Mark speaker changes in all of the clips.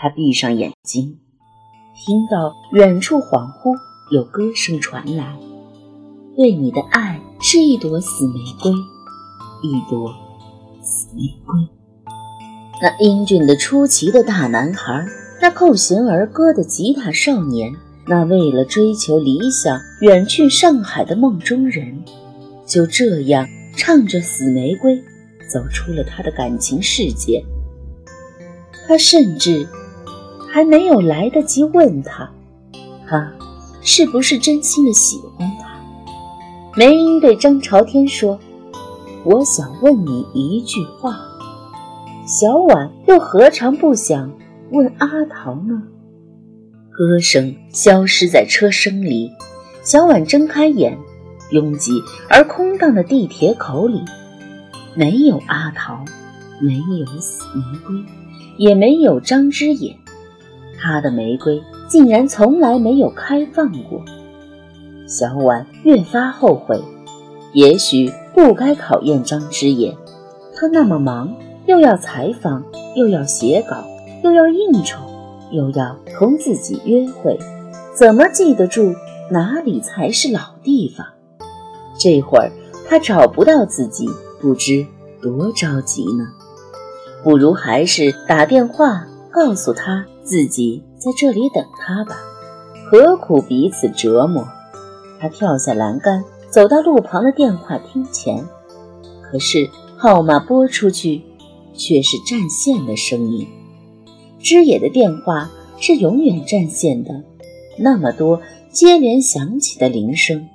Speaker 1: 他闭上眼睛，听到远处恍惚有歌声传来：“对你的爱是一朵死玫瑰，一朵死玫瑰。”那英俊的出奇的大男孩，那扣弦儿歌的吉他少年，那为了追求理想远去上海的梦中人，就这样唱着《死玫瑰》，走出了他的感情世界。他甚至还没有来得及问他，他是不是真心的喜欢他。梅英对张朝天说：“我想问你一句话。”小婉又何尝不想问阿桃呢？歌声消失在车声里，小婉睁开眼，拥挤而空荡的地铁口里，没有阿桃，没有死玫瑰，也没有张之野，他的玫瑰竟然从来没有开放过。小婉越发后悔，也许不该考验张之野，他那么忙。又要采访，又要写稿，又要应酬，又要同自己约会，怎么记得住哪里才是老地方？这会儿他找不到自己，不知多着急呢。不如还是打电话告诉他自己在这里等他吧，何苦彼此折磨？他跳下栏杆，走到路旁的电话厅前，可是号码拨出去。却是占线的声音。知野的电话是永远占线的，那么多接连响起的铃声，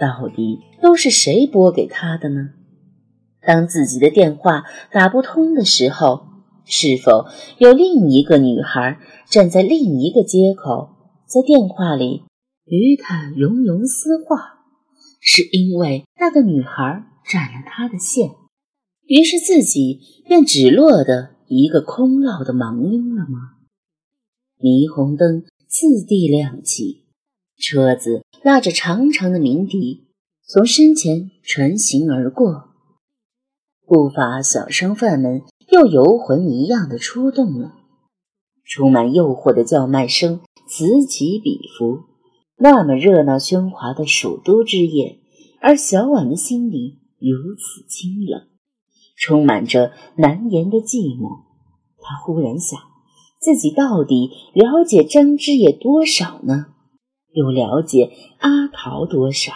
Speaker 1: 到底都是谁拨给他的呢？当自己的电话打不通的时候，是否有另一个女孩站在另一个街口，在电话里与他融融私话？是因为那个女孩占了他的线？于是自己便只落得一个空落的盲音了吗？霓虹灯次第亮起，车子拉着长长的鸣笛从身前穿行而过，不法小商贩们又游魂一样的出动了，充满诱惑的叫卖声此起彼伏，那么热闹喧哗的首都之夜，而小婉的心里如此清冷。充满着难言的寂寞，他忽然想，自己到底了解张之野多少呢？又了解阿桃多少？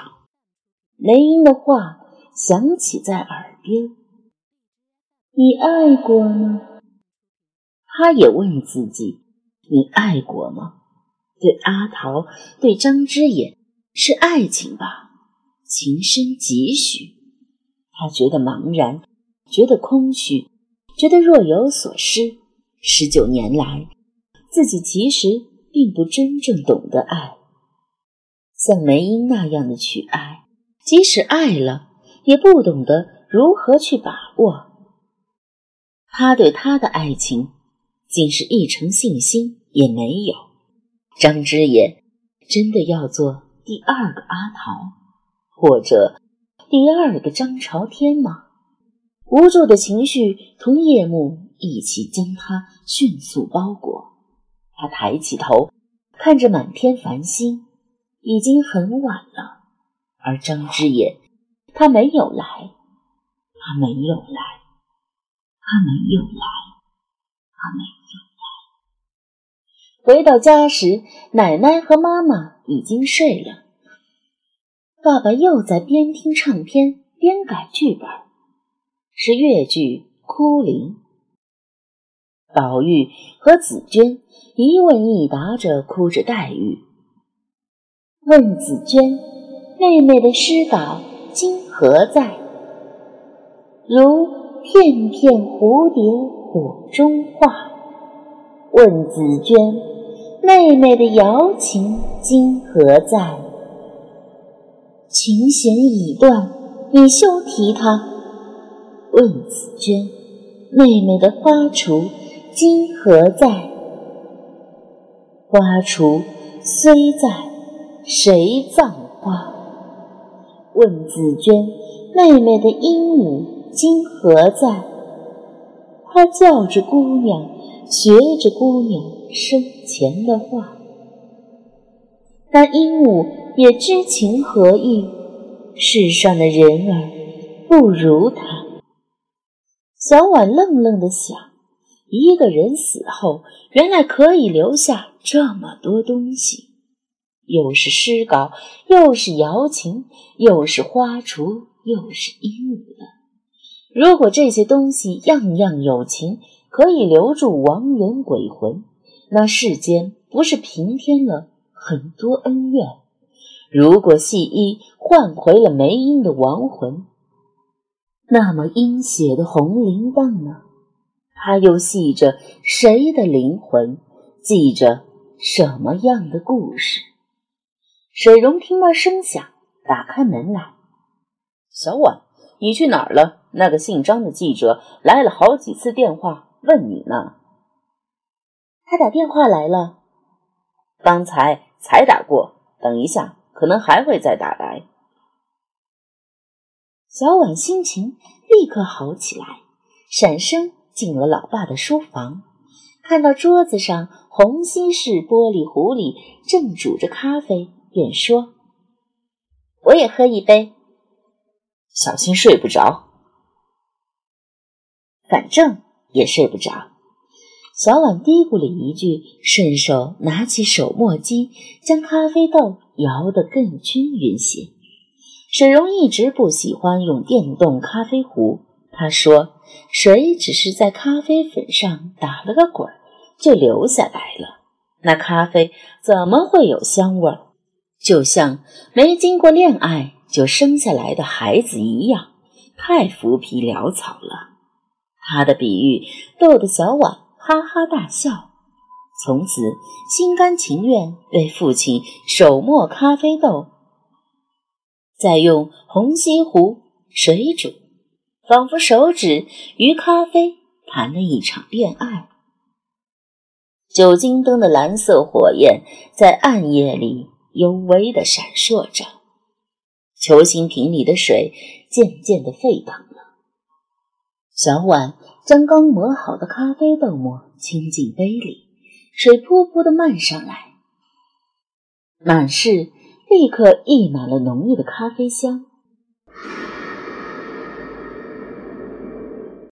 Speaker 1: 雷音的话响起在耳边：“你爱过吗？”他也问自己：“你爱过吗？”对阿桃，对张之野，是爱情吧？情深几许？他觉得茫然。觉得空虚，觉得若有所失。十九年来，自己其实并不真正懂得爱，像梅英那样的去爱，即使爱了，也不懂得如何去把握。他对他的爱情，竟是一成信心也没有。张之野真的要做第二个阿桃，或者第二个张朝天吗？无助的情绪同夜幕一起将他迅速包裹。他抬起头，看着满天繁星，已经很晚了。而张之野，他没有来，他没有来，他们又来，他们又来。回到家时，奶奶和妈妈已经睡了。爸爸又在边听唱片边改剧本。是越剧《哭灵》，宝玉和紫娟一问一答着哭着黛玉，问紫娟：“妹妹的诗稿今何在？”如片片蝴蝶火中化。问紫娟：“妹妹的瑶琴今何在？”琴弦已断，你休提它。问紫娟：“妹妹的花锄今何在？花锄虽在，谁葬花？”问紫娟：“妹妹的鹦鹉今何在？”他叫着姑娘，学着姑娘生前的话。但鹦鹉也知情何意，世上的人儿不如他。小婉愣愣的想：一个人死后，原来可以留下这么多东西，又是诗稿，又是瑶琴，又是花锄，又是鹦鹉。如果这些东西样样有情，可以留住亡人鬼魂，那世间不是平添了？很多恩怨，如果细衣换回了梅英的亡魂，那么阴血的红铃铛呢？它又系着谁的灵魂？记着什么样的故事？水溶听到声响，打开门来。
Speaker 2: 小婉，你去哪儿了？那个姓张的记者来了好几次电话，问你呢。
Speaker 1: 他打电话来了，
Speaker 2: 刚才。才打过，等一下可能还会再打来。
Speaker 1: 小婉心情立刻好起来，闪身进了老爸的书房，看到桌子上红心式玻璃壶里正煮着咖啡，便说：“我也喝一杯，
Speaker 2: 小心睡不着。
Speaker 1: 反正也睡不着。”小婉嘀咕了一句，顺手拿起手磨机，将咖啡豆摇得更均匀些。水溶一直不喜欢用电动咖啡壶，他说：“水只是在咖啡粉上打了个滚，就流下来了。那咖啡怎么会有香味儿？就像没经过恋爱就生下来的孩子一样，太浮皮潦草了。”他的比喻逗得小婉。哈哈大笑，从此心甘情愿为父亲手磨咖啡豆，再用红西壶水煮，仿佛手指与咖啡谈了一场恋爱。酒精灯的蓝色火焰在暗夜里幽微地闪烁着，球形瓶里的水渐渐的沸腾了。小碗。将刚磨好的咖啡豆沫倾进杯里，水噗噗的漫上来，满室立刻溢满了浓郁的咖啡香。